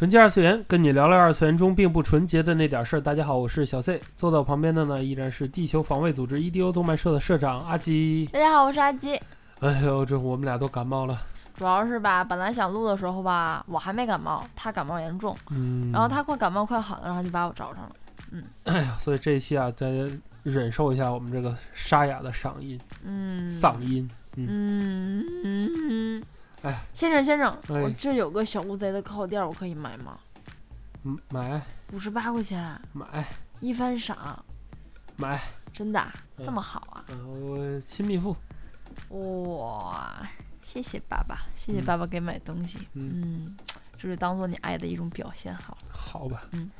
纯洁二次元，跟你聊聊二次元中并不纯洁的那点事儿。大家好，我是小 C，坐到我旁边的呢依然是地球防卫组织 EDO 动漫社的社长阿基。大家好，我是阿基。哎呦，这我们俩都感冒了。主要是吧，本来想录的时候吧，我还没感冒，他感冒严重，嗯，然后他快感冒快好了，然后就把我找上了。嗯，哎呀，所以这一期啊，大家忍受一下我们这个沙哑的嗓音，嗯，嗓音，嗯嗯嗯。哎，先生先生，哎。我这有个小乌贼的靠垫，我可以买吗？嗯，买。五十八块钱，买。一番赏，买，真的啊？嗯。这么好啊？嗯，我亲密付，哇，谢谢爸爸，谢谢爸爸给买东西。嗯。嗯，这是当做你爱的一种表现好了。好吧，嗯，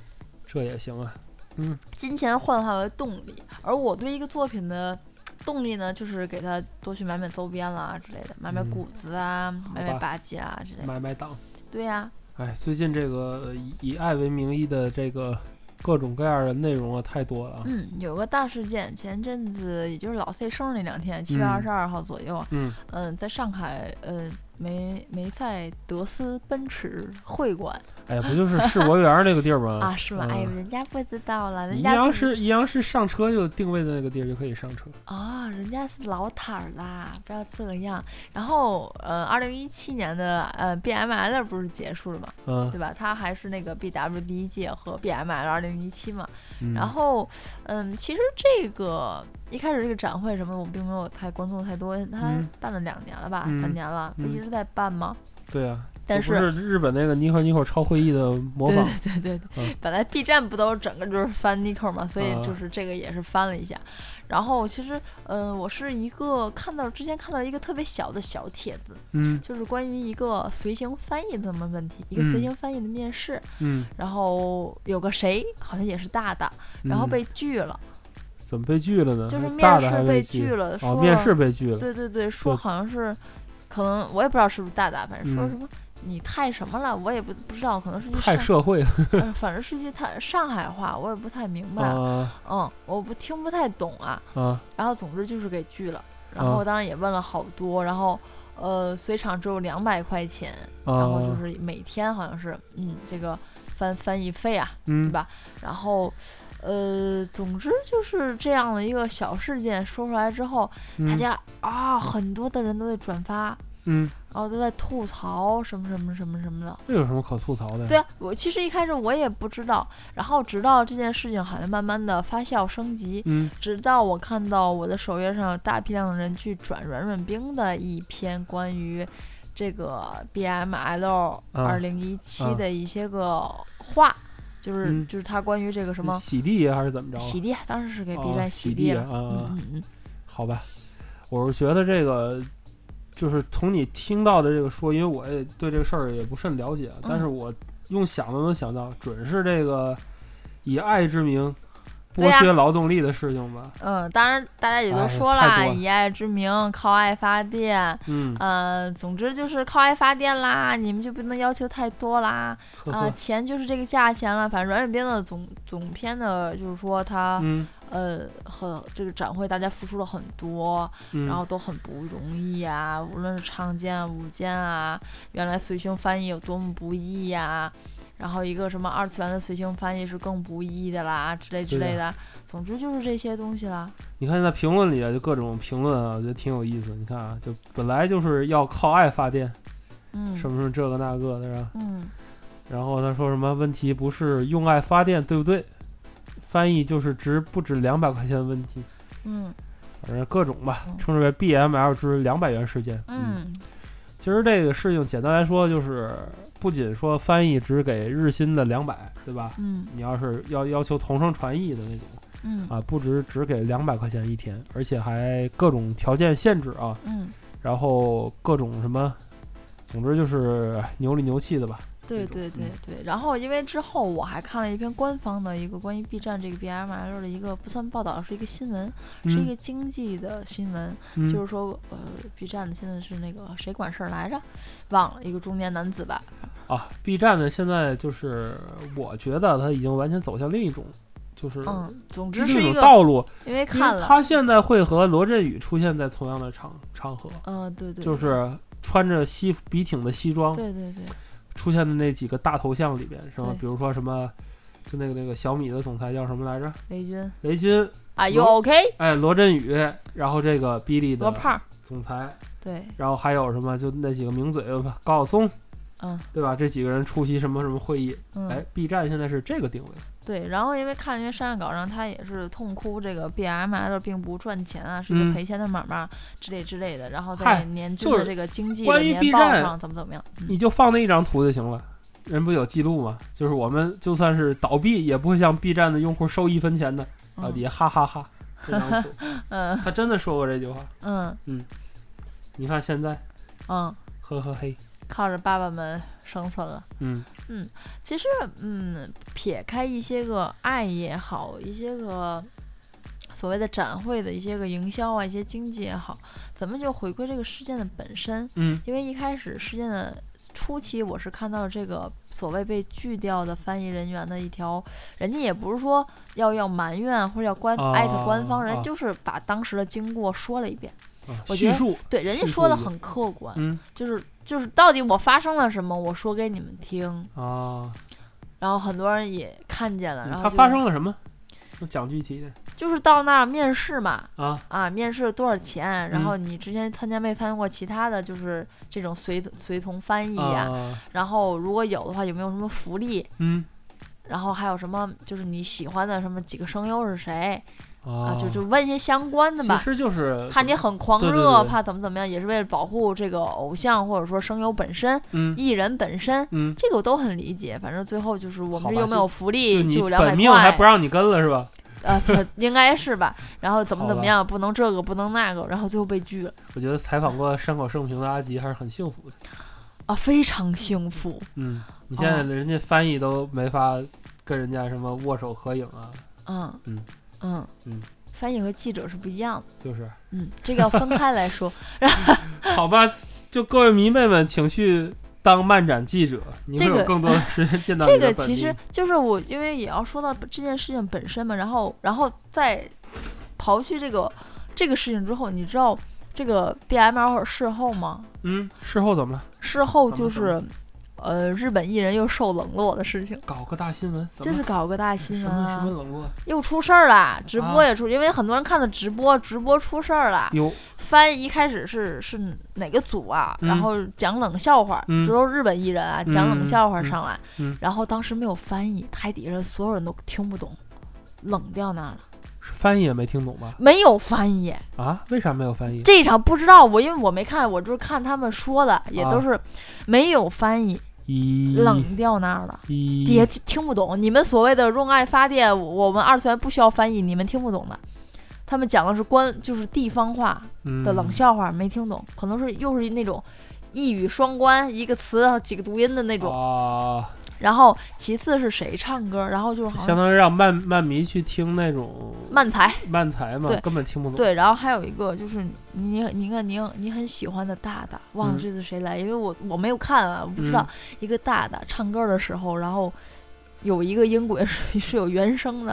这也行啊，嗯。金钱幻化为动力，而我对一个作品的动力呢，就是给他多去买买周边啦之类的，买买嗯谷子啊，买买吧吧唧啊之类的。买买党。对呀、哎，最近这个以以爱为名义的这个各种各样的内容啊，太多了啊。嗯，有个大事件，前阵子也就是老 C 生日那两天，七月二十二号左右，嗯，嗯、在上海，呃，梅梅赛德斯奔驰会馆哎呀，不就是世博园那个地儿吗？啊，是吗？哎，呀人家不知道了，人家阳是宜阳是上车就定位的那个地儿就可以上车。啊、人家是老摊儿啦，不要这样。然后，呃，二零一七年的呃 BML 不是结束了嘛，嗯对吧？它还是那个 BW 第一届和 BML 二零一七嘛。嗯，然后，嗯，其实这个一开始这个展会什么，我并没有太关注太多。它嗯。办了两年了吧，嗯。三年了，不嗯一直在办吗？对啊，但是日本那个 Nico Nico 超会议的模仿，对 对对对，嗯。本来 B 站不都整个就是翻 Nico 嘛，所以啊。就是这个也是翻了一下。然后其实，嗯、我是一个看到之前看到一个特别小的小帖子，嗯就是关于一个随行翻译的这么问题，一个随嗯行翻译的面试，嗯，然后有个谁好像也是大大，然后嗯被拒了，怎么被拒了呢？就是面试被拒了，说哦，面试被拒了。对对对，说好像是，可能我也不知道是不是大大，反正说嗯什么。你太什么了，我也不不知道，可能是句太上社会了 呃 反正是句太上海话，我也不太明白。啊嗯，我不听不太懂啊。啊！然后总之就是给拒了，然后当然也问了好多，然后呃随场只有两百块钱，然后啊就是每天好像是嗯这个翻翻译费啊，嗯，对吧？然后呃总之就是这样的一个小事件说出来之后，嗯大家啊很多的人都在转发，嗯，然后都在吐槽什么什么什么什么的。这有什么可吐槽的？对啊，我其实一开始我也不知道，然后直到这件事情好像慢慢的发酵升级，嗯直到我看到我的首页上有大批量的人去转软软冰的一篇关于这个 BML 二零一七啊的一些个话，就是、嗯就是他关于这个什么洗地还是怎么着啊？洗地，当时是给 B 哦站洗地了，嗯嗯嗯，好吧，我是觉得这个，就是从你听到的这个说，因为我也对这个事儿也不甚了解，但是嗯。我用想都能想到，准是这个以爱之名剥削劳动力的事情吧？嗯，当然大家也都哎说了。以爱之名，靠爱发电，嗯，呃，总之就是靠爱发电啦，你们就不能要求太多啦，啊、钱就是这个价钱了。反正软软冰的总总篇的，就是说他、嗯呃很这个展会大家付出了很多，嗯，然后都很不容易啊，无论是唱监啊、舞剑啊，原来随行翻译有多么不易呀、然后一个什么二次元的随行翻译是更不易的啦，之类之类的。总之就是这些东西啦。你看在评论里啊，就各种评论啊，我觉得挺有意思。你看啊，就本来就是要靠爱发电，嗯，什么什么这个那个的，是吧？嗯然后他说什么问题不是用爱发电，对不对？翻译就是值不止两百块钱的问题。嗯反正各种吧嗯，称之为 BML 之两百元事件。嗯其实这个事情简单来说，就是不仅说翻译只给日薪的两百，对吧？嗯你要是要要求同声传译的那种嗯啊，不止只给两百块钱一天，而且还各种条件限制啊，嗯，然后各种什么，总之就是哎牛里牛气的吧。对对对嗯。对，然后因为之后我还看了一篇官方的一个关于 B 站这个 BML 的一个不算报道，是一个新闻，是一嗯。个经济的新闻，嗯。就是说呃 B 站的现在是那个谁管事儿来着，忘了一个中年男子吧，啊，B 站呢现在就是我觉得他已经完全走向另一种，就是嗯，总之是一个，道路，因为看了，为他现在会和罗振宇出现在同样的场场合，嗯、对对，对。就是穿着西笔挺的西装对对对，出现的那几个大头像里边，是吧？比如说什么，就那个那个小米的总裁叫什么来着？雷军雷军，啊，You OK？哎，罗振宇，然后这个哔哩的罗胖儿，总裁，对，然后还有什么？就那几个名嘴，高晓松，嗯对吧？这几个人出席什么什么会议？嗯，哎，B 站现在是这个定位，对，然后因为看那些商业稿上，他也是痛哭这个 BML 并不赚钱啊，是一嗯个赔钱的买卖之类之类的。然后在年均的这个经济的年报上怎么怎么样，嗯你就放那一张图就行了。人不有记录吗？就是我们就算是倒闭，也不会向 B 站的用户收一分钱的。啊，嗯底下哈哈哈 这张图，嗯他真的说过这句话。嗯嗯你看现在，嗯，呵呵嘿，靠着爸爸们生存了。嗯其实，嗯，撇开一些个爱也好，一些个所谓的展会的一些个营销啊，一些经济也好，咱们就回归这个事件的本身。嗯因为一开始事件的初期，我是看到了这个所谓被拒掉的翻译人员的一条，人家也不是说要要埋怨或者要官、艾特官方，啊人就是把当时的经过说了一遍。啊我觉得对，人家说的很客观，嗯就是就是到底我发生了什么，我说给你们听。啊，然后很多人也看见了，然后他就发生了什么？我讲具体的就是到那儿面试嘛，啊。啊，面试多少钱？然嗯后你之前参加没参加过其他的就是这种随随从翻译呀、啊，然后如果有的话，有没有什么福利？嗯然后还有什么就是你喜欢的什么几个声优是谁啊？啊，就就问一些相关的吧。其实就是怕你很狂对对热，对怕怎么怎么样，也是为了保护这个偶像或者说声优本身、嗯艺人本身，嗯，这个我都很理解。反正最后就是我们这又没有福利，就两百本命还块不，让你跟了是吧？呃，不应该是吧？然后怎么怎么样，不能这个，不能那个，然后最后被拒了我觉得采访过山口胜平的阿吉还是很幸福的。啊，非常幸福。嗯，你现在哦人家翻译都没法跟人家什么握手合影啊，嗯嗯嗯嗯翻译和记者是不一样的。就是嗯，这个要分开来说。好吧，就各位迷妹们，请去当漫展记者，你会这个有更多的时间见到 这个、这个其实就是我，因为也要说到这件事情本身嘛，然后然后再刨去这个这个事情之后，你知道这个 BML 事后吗？嗯，事后怎么了？事后就是呃，日本艺人又受冷落的事情，搞个大新闻，就是搞个大新闻什么什啊么，冷落？又出事儿了，直播啊也出，因为很多人看的直播，直播出事儿了。有。翻一开始是是哪个组啊？嗯。然后讲冷笑话，嗯。这都是日本艺人啊，讲冷笑话上来，然后当时没有翻译，台底下所有人都听不懂，冷掉那儿了，翻译也没听懂吧？没有翻译。啊，为啥没有翻译？这一场不知道我，因为我没看，我就是看他们说的，也啊。都是没有翻译，一冷掉那儿了。一底下听不懂，你们所谓的用爱发电，我们二次元不需要翻译，你们听不懂的。他们讲的是关，就是地方话的冷嗯笑话，没听懂，可能是又是那种一语双关，一个词几个读音的那种。啊，然后其次是谁唱歌，然后就是好像相当于让漫漫迷去听那种漫才，漫才嘛对，根本听不懂。对，然后还有一个就是你你看你你很喜欢的大大，忘了嗯这次谁来，因为我我没有看啊，我不知道、一个大大唱歌的时候，然后有一个音轨 是是有原声的，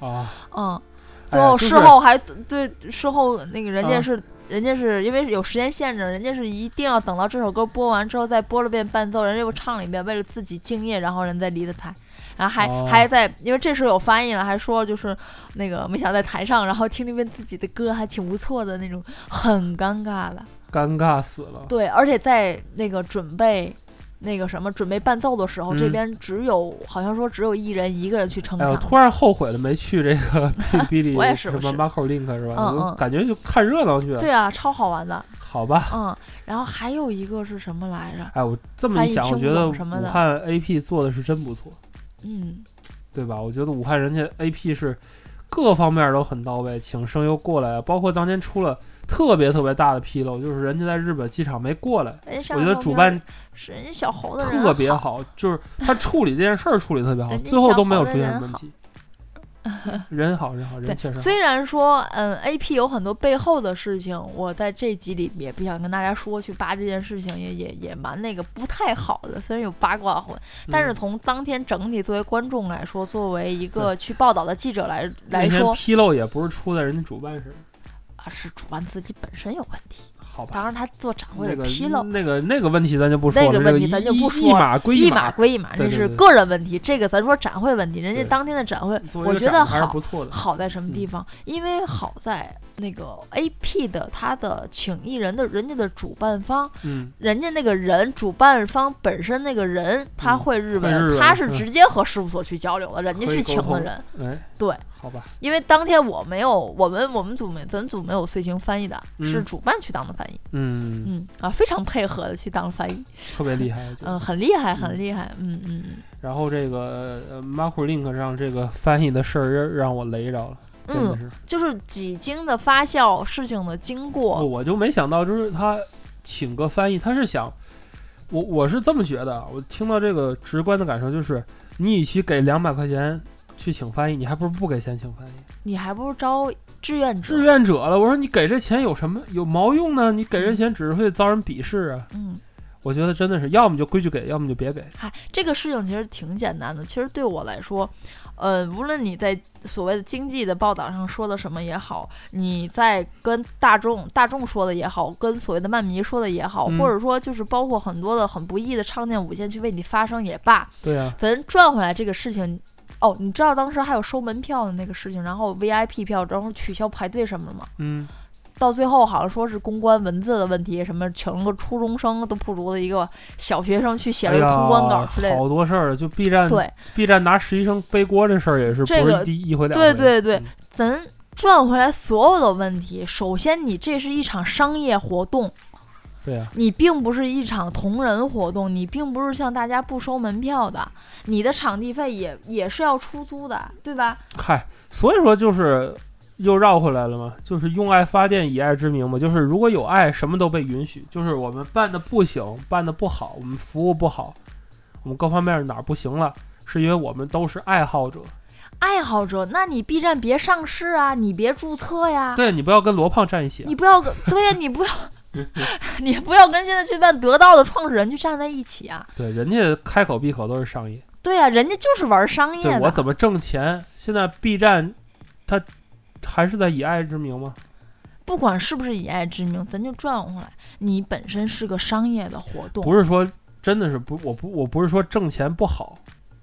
啊，嗯，哎最后事后还、对事后那个人家啊是、人家是因为有时间限制，人家是一定要等到这首歌播完之后再播了遍伴奏，人家又唱了一遍，为了自己敬业，然后人再离的台。然后还、哦还在，因为这时候有翻译了，还说就是那个没想到在台上，然后听了一遍自己的歌，还挺不错的那种，很尴尬的。尴尬死了。对，而且在那个准备那个什么准备伴奏的时候，这嗯边只有好像说只有一人一个人去撑哎，我场。突然后悔了，没去这个 哔哩哔哩我也是什么我是 Marco Link 是吧？嗯嗯我感觉就看热闹去了。对啊，超好玩的。好吧。嗯，然后还有一个是什么来着？哎，我这么一想，我翻译听不觉得懂什么的武汉 AP 做的是真不错，嗯，对吧？我觉得武汉人家 AP 是各方面都很到位，请声优过来，包括当年出了特别特别大的纰漏，就是人家在日本机场没过来。我觉得主办是人家小猴子特别好，就是他处理这件事儿处理特别好，最后都没有出现问题。人好人好人确，实好。虽然说，嗯，AP 有很多背后的事情，我在这集里也不想跟大家说，去扒这件事情也也也蛮那个不太好的，虽然有八卦魂，但是嗯从当天整体作为观众来说，作为一个去报道的记者来来说，纰漏也不是出在人家主办身上，啊，是主办自己本身有问题，好吧？当然他做展会的纰漏。那个那个问题咱就不说了，那个问题咱就一不说一码归一码码归一码，这是个人问题。这个咱说展会问题，人家当天的展会，我觉得好。好在什么地嗯方？因为好在那个 AP 的他的请艺人的人家的主办方，嗯，人家那个人主办方本身那个人他嗯会日会日文，嗯他是直接和事务所去交流的，人家去请的人。哎，对，好吧，因为当天我没有，我们我们组没咱组没有随行翻译的，是嗯主办去当的翻译。嗯，嗯啊，非常配合的去当翻译，特别厉害，嗯，很厉害，很嗯厉害。嗯嗯嗯。然后这个呃 Marco Link 让这个翻译的事儿让让我雷着了，嗯，就是几经的发酵，事情的经过，我就没想到，就是他请个翻译，他是想，我我是这么觉得，啊我听到这个直观的感受就是，你与其给两百块钱去请翻译，你还不如不给钱请翻译。你还不如招志愿者。志愿者了，我说你给这钱有什么有毛用呢？你给这钱只是会遭人鄙视啊！嗯，我觉得真的是，要么就规矩给，要么就别给。嗨，这个事情其实挺简单的。其实对我来说，呃，无论你在所谓的经济的报道上说的什么也好，你在跟大众大众说的也好，跟所谓的漫迷说的也好，嗯或者说就是包括很多的很不易的唱念舞剑去为你发声也罢，对啊，反正赚回来这个事情。哦，你知道当时还有收门票的那个事情，然后 VIP 票，然后取消排队什么的吗？嗯，到最后好像说是公关文字的问题，什么请了个初中生都不如的一个小学生去写了个通关稿呀，之类的。好多事儿，就 B 站对，B 站拿实习生背锅这事儿也是这个不是第一回两回。对对对嗯咱赚回来所有的问题，首先你这是一场商业活动，对啊，你并不是一场同人活动，你并不是像大家不收门票的，你的场地费也也是要出租的，对吧？嗨，所以说就是又绕回来了嘛，就是用爱发电，以爱之名嘛，就是如果有爱，什么都被允许。就是我们办的不行，办的不好，我们服务不好，我们各方面哪儿不行了，是因为我们都是爱好者。爱好者，那你 B 站别上市啊，你别注册呀，对你不要跟罗胖站一起啊、你不要跟对呀，你不要。你不要跟现在去办得到的创始人去站在一起啊！对，人家开口闭口都是商业。对呀、人家就是玩商业的。我怎么挣钱？现在 B 站，它还是在以爱之名吗？不管是不是以爱之名，咱就转回来，你本身是个商业的活动，不是说真的是不，我不我不是说挣钱不好，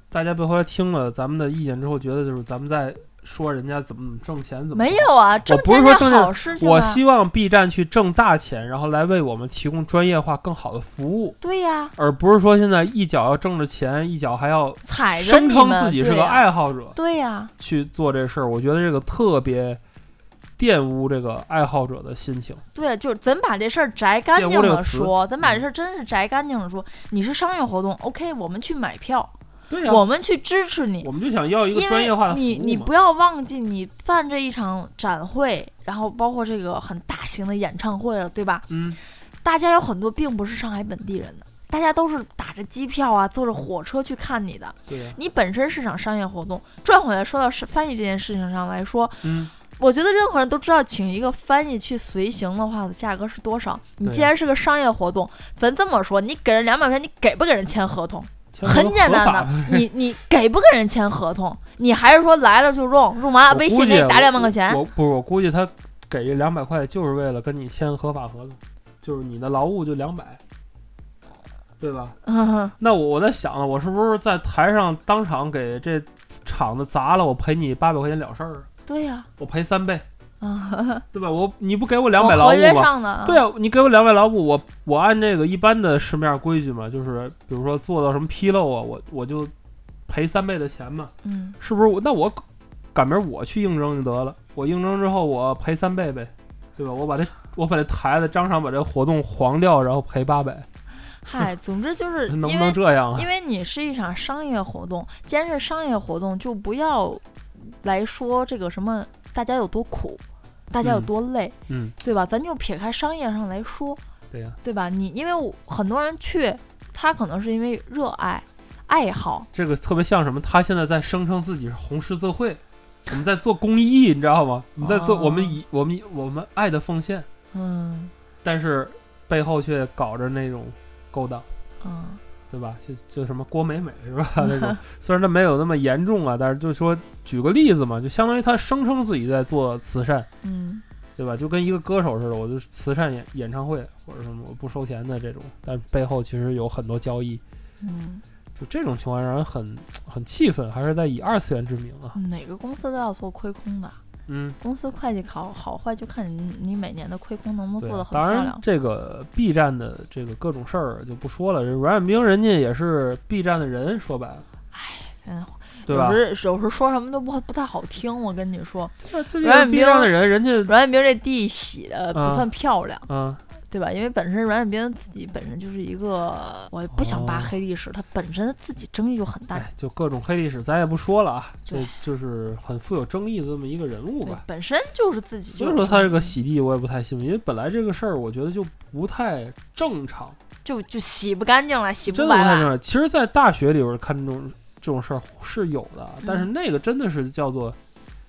大家别回来听了咱们的意见之后，觉得就是咱们在说人家怎么怎么挣钱，怎么没有啊，挣不是钱是说挣钱好事情啊。我希望 B 站去挣大钱，然后来为我们提供专业化、更好的服务，对呀、而不是说现在一脚要挣着钱，一脚还要踩着声称自己是个对呀爱好者对呀、去做这事儿。我觉得这个特别玷污这个爱好者的心情。对呀，就是咱把这事儿摘干净了说，咱把这嗯事儿真是摘干净了说。你是商业活动，OK，我们去买票，对呀、我们去支持你我。们就想要一个因专业化的为你你不要忘记，你办这一场展会，然后包括这个很大型的演唱会了，对吧？嗯，大家有很多并不是上海本地人的，大家都是打着机票啊，坐着火车去看你的。你本身是场商业活动，转回来说到是翻译这件事情上来说，嗯，我觉得任何人都知道，请一个翻译去随行的话的价格是多少。你既然是个商业活动，咱这么说，你给人两百块钱，你给不给人签合同？很简单的，你你给不给人签合同？你还是说来了就用，用完微信给你打两万块钱？我不是，我估计他给这两百块就是为了跟你签合法合同，就是你的劳务就两百，对吧？嗯，那我我在想呢，我是不是在台上当场给这厂子砸了，我赔你八百块钱了事儿，对呀、我赔三倍，啊，对吧？我你不给我两百劳务吗？对啊，你给我两百劳务，我我按这个一般的市面规矩嘛，就是比如说做到什么纰漏啊，我我就赔三倍的钱嘛，嗯，是不是我？那我赶明儿我去应征就得了，我应征之后我赔三倍呗，对吧？我把这我把这台子张上把这活动黄掉，然后赔八百，嗨，总之就是 能不能这样啊因？为你是一场商业活动，既然是商业活动，就不要来说这个什么大家有多苦，大家有嗯多累，嗯，对吧？咱就撇开商业上来说，对呀、对吧？你因为我很多人去，他可能是因为热爱、爱好，这个特别像什么？他现在在声称自己是红十字会，我们在做公益，你知道吗？我们在做哦我们以我们我们爱的奉献，嗯但是背后却搞着那种勾当。嗯对吧？就就什么郭美美是吧？那种虽然他没有那么严重啊，但是就说举个例子嘛，就相当于他声称自己在做慈善，嗯对吧？就跟一个歌手似的，我就慈善演演唱会或者什么我不收钱的这种，但背后其实有很多交易，嗯，就这种情况让人很很气愤，还是在以二次元之名啊。哪个公司都要做亏空的。嗯，公司会计考好坏就看你你每年的亏空能不能做得，很当然漂亮。这个 B 站的这个各种事儿就不说了，这阮远兵人家也是 B 站的人，说白了，哎现在对吧？有时有时说什么都不不太好听，我跟你说，阮远 B 兵的人，人家阮远兵这地洗的不啊算漂亮，嗯。对吧？因为本身阮小兵自己本身就是一个，我也不想扒哦黑历史，他本身自己争议就很大，哎，就各种黑历史，咱也不说了啊，就就是很富有争议的这么一个人物吧。，本身就是自己所以说他这个洗地我也不太信，因为本来这个事儿我觉得就不太正常，就就洗不干净了，洗不白了。其实，在大学里边看这种这种事儿是有的，但是嗯那个真的是叫做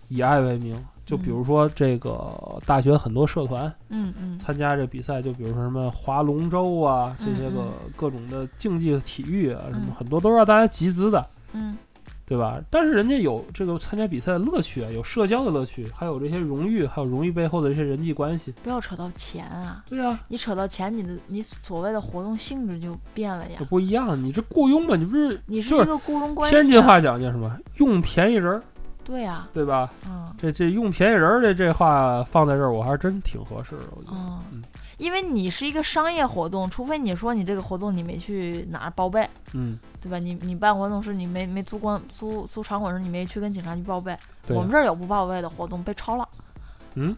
以爱为名。就比如嗯说这个大学很多社团嗯嗯参加这比赛，就比如说什么划龙舟啊，这些个嗯各种的竞技体育啊，什么嗯很多都是让大家集资的。嗯对吧？但是人家有这个参加比赛的乐趣啊，有社交的乐趣，还有这些荣誉，还有荣誉背后的这些人际关系。不要扯到钱啊！对啊，你扯到钱，你的你所谓的活动性质就变了呀这。不一样。你这雇佣嘛，你不是你是一个雇佣关系、啊。天津话讲叫什么？用便宜人儿，对呀、对吧？嗯这这用便宜人儿这这话放在这儿，我还是真挺合适的。我觉得，嗯嗯，因为你是一个商业活动，除非你说你这个活动你没去哪儿报备，嗯，对吧？你你办活动时你没没租关租租场馆时你没去跟警察局报备，对我们这儿有不报备的活动被抄了，嗯，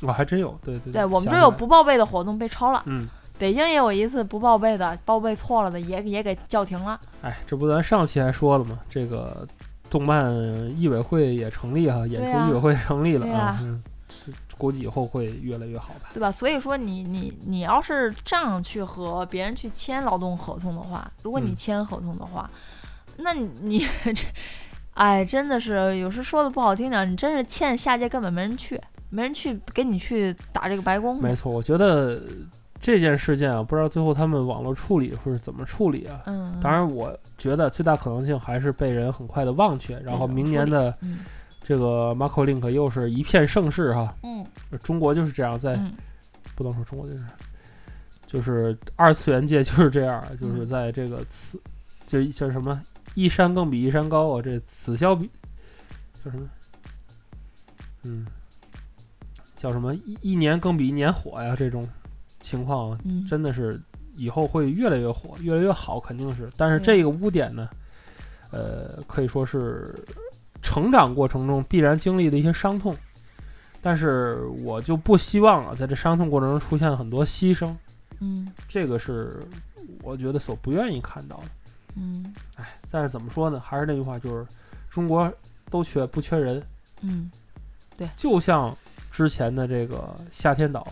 我还真有，对对对我们这儿有不报备的活动被抄了，嗯，北京也有一次不报备的，报备错了的也也给叫停了。哎，这不咱上期还说了吗？这个动漫艺委会也成立哈，演出艺委会成立了对啊估计以后会越来越好吧。对吧？所以说你你你要是这样去和别人去签劳动合同的话，如果你嗯签合同的话，那你你 这，哎，真的是有时说的不好听点儿，你真是欠下届根本没人去，没人去给你去打这个白工。没错，我觉得这件事件啊，不知道最后他们网络处理会是怎么处理啊。嗯，当然，我觉得最大可能性还是被人很快的忘却，然后明年的嗯这个 Marco Link 又是一片盛世哈。嗯中国就是这样，在嗯不能说中国就是，就是二次元界 就是这样，就是嗯在这个此就叫什么一山更比一山高啊，这此消彼叫什么？嗯，叫什么一一年更比一年火呀？这种情况真的是以后会越来越火，越来越好，肯定是。但是这个污点呢，呃，可以说是成长过程中必然经历的一些伤痛。但是我就不希望啊，在这伤痛过程中出现很多牺牲，嗯这个是我觉得所不愿意看到的。嗯哎但是怎么说呢？还是那句话，就是中国都缺不缺人，嗯对就像之前的这个夏天岛，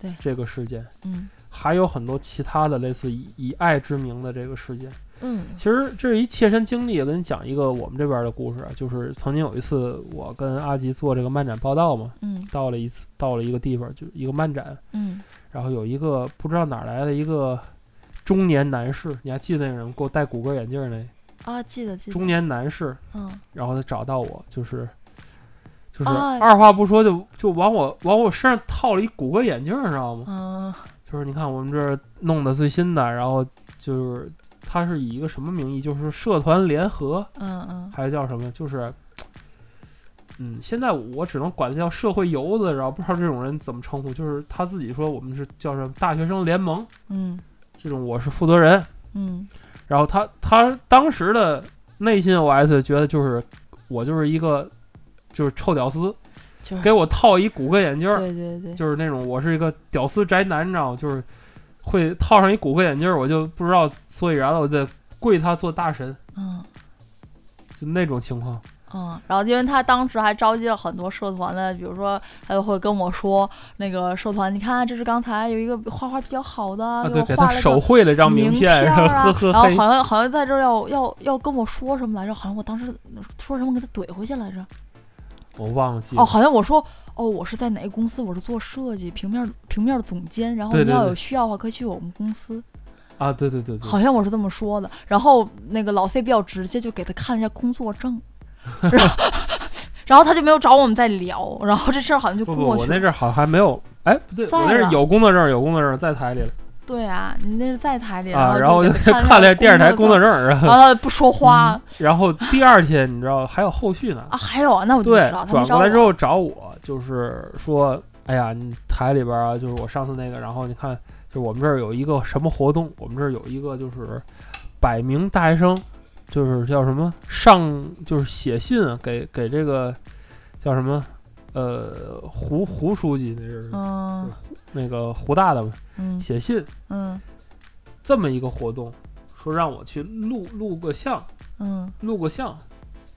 对。这个事件，嗯。还有很多其他的类似以以爱之名的这个事件。嗯。其实这是一切身经历，也跟你讲一个我们这边的故事啊，就是曾经有一次我跟阿吉做这个漫展报道嘛，嗯。到了一次到了一个地方，就一个漫展，嗯。然后有一个不知道哪儿来的一个中年男士，你还记得那个人给我戴谷歌眼镜儿那？啊，记得记得，中年男士，嗯。然后他找到我，就是就是啊二话不说就就往我往我身上套了一谷歌眼镜你，知道吗？嗯就是你看我们这儿弄的最新的，然后就是他是以一个什么名义，就是社团联合嗯嗯还是叫什么，就是。嗯，现在我只能管他叫社会游子，然后不知道这种人怎么称呼，就是他自己说我们是叫什么大学生联盟，嗯这种我是负责人，嗯然后他他当时的内心 OS 觉得就是我就是一个就是臭屌丝，就是给我套一谷歌眼镜儿，对对对，就是那种我是一个屌丝宅男，你知道吗？就是会套上一谷歌眼镜儿，我就不知道所以然了，我得跪他做大神，嗯就那种情况。嗯，然后因为他当时还召集了很多社团的，比如说他就会跟我说，那个社团，你看这是刚才有一个画画比较好的，啊，给对，我画了个给他手绘了一张名片，然啊，后呵呵。然后好像好像在这儿要要要跟我说什么来着，好像我当时说什么给他怼回去来着。我忘记了哦，好像我说哦，我是在哪个公司，我是做设计平面平面总监，然后你要对对对有需要的话可以去我们公司。啊，对对对对，好像我是这么说的。然后那个老 C 比较直接，就给他看了一下工作证，然后然后他就没有找我们再聊，然后这事儿好像就不不，过去了。我那阵儿好像还没有，哎，不对，我在那是了有工作证，有工作证在台里了对啊，你那是在台里，啊，然然后 看了电视台工作证，证，然后不说话然后第二天你知道还有后续呢，啊。还有啊，那我就知道，，转过来之后找我，就是说，哎呀，你台里边啊，就是我上次那个，然后你看，就我们这儿有一个什么活动，我们这儿有一个就是百名大学生，就是叫什么上，就是写信啊给给这个叫什么，呃，胡胡书记那是、嗯那个胡大的嘛，嗯。写信嗯。这么一个活动，说让我去录录个像，嗯。录个像，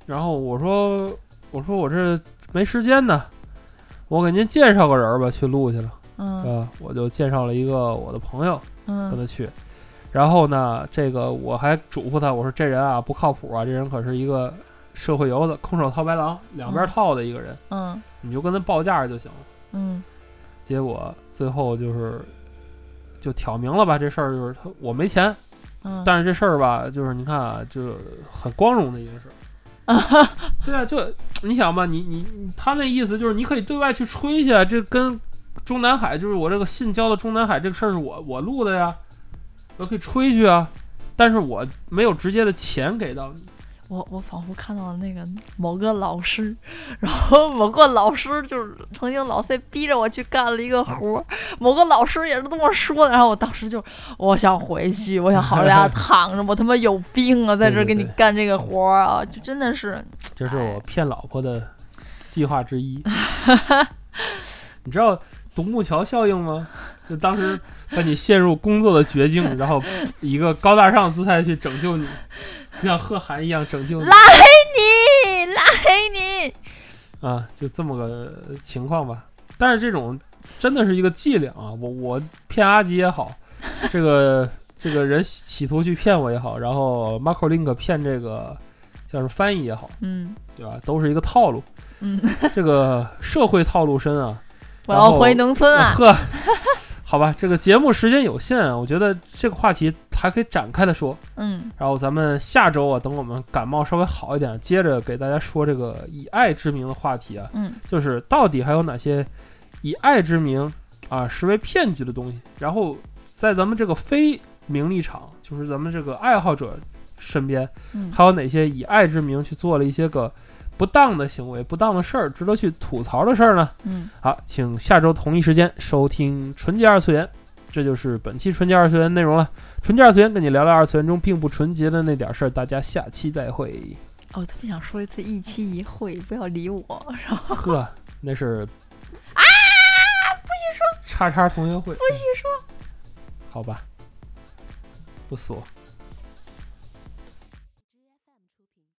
然后我说我说我这没时间呢，我给您介绍个人吧，去录去了。嗯。呃，我就介绍了一个我的朋友跟嗯他去，然后呢，这个我还嘱咐他，我说这人啊不靠谱啊，这人可是一个社会游子，空手套白狼，两边嗯。套的一个人，嗯。你就跟他报价就行了。嗯结果最后就是就挑明了吧，这事儿就是他我没钱，嗯，但是这事儿吧，就是你看啊，就很光荣的一件事儿。对啊，就你想吧，你你你他那意思就是你可以对外去吹去啊，这跟中南海就是我这个信交到中南海这个事儿是我我录的呀，我可以吹去啊，但是我没有直接的钱给到你。我我仿佛看到了那个某个老师，然后 某个老师就是曾经老 C 逼着我去干了一个活儿，某个老师也是这么说的，然后我当时就我想回去，我想好好在家 躺着，我他妈有病啊，在这儿给你干这个活儿啊，就真的是，这是我骗老婆的计划之一。你知道独木桥效应吗？就当时把你陷入工作的绝境，然后以一个高大上姿态去拯救你，就 像贺涵一样拯救你来你拉黑你，啊，就这么个情况吧。但是这种真的是一个伎俩啊！我我骗阿吉也好，这个这个人企图去骗我也好，然后 Marco Link 骗这个叫是翻译也好，嗯对吧？都是一个套路。嗯，这个社会套路深啊。我要回农村啊，呵，好吧，这个节目时间有限啊，我觉得这个话题还可以展开的说。嗯然后咱们下周啊，等我们感冒稍微好一点，接着给大家说这个以爱之名的话题啊，嗯就是到底还有哪些以爱之名啊实为骗局的东西？然后在咱们这个非名利场，就是咱们这个爱好者身边，嗯还有哪些以爱之名去做了一些个不当的行为、不当的事儿，值得去吐槽的事儿呢？嗯，好，请下周同一时间收听《纯洁二次元》，这就是本期《纯洁二次元》内容了。纯洁二次元跟你聊聊二次元中并不纯洁的那点事儿，大家下期再会。哦，特别想说一次一期一会，不要理我，然后 呵，那是啊，不许说，叉叉同学会，不许说，好吧，不说。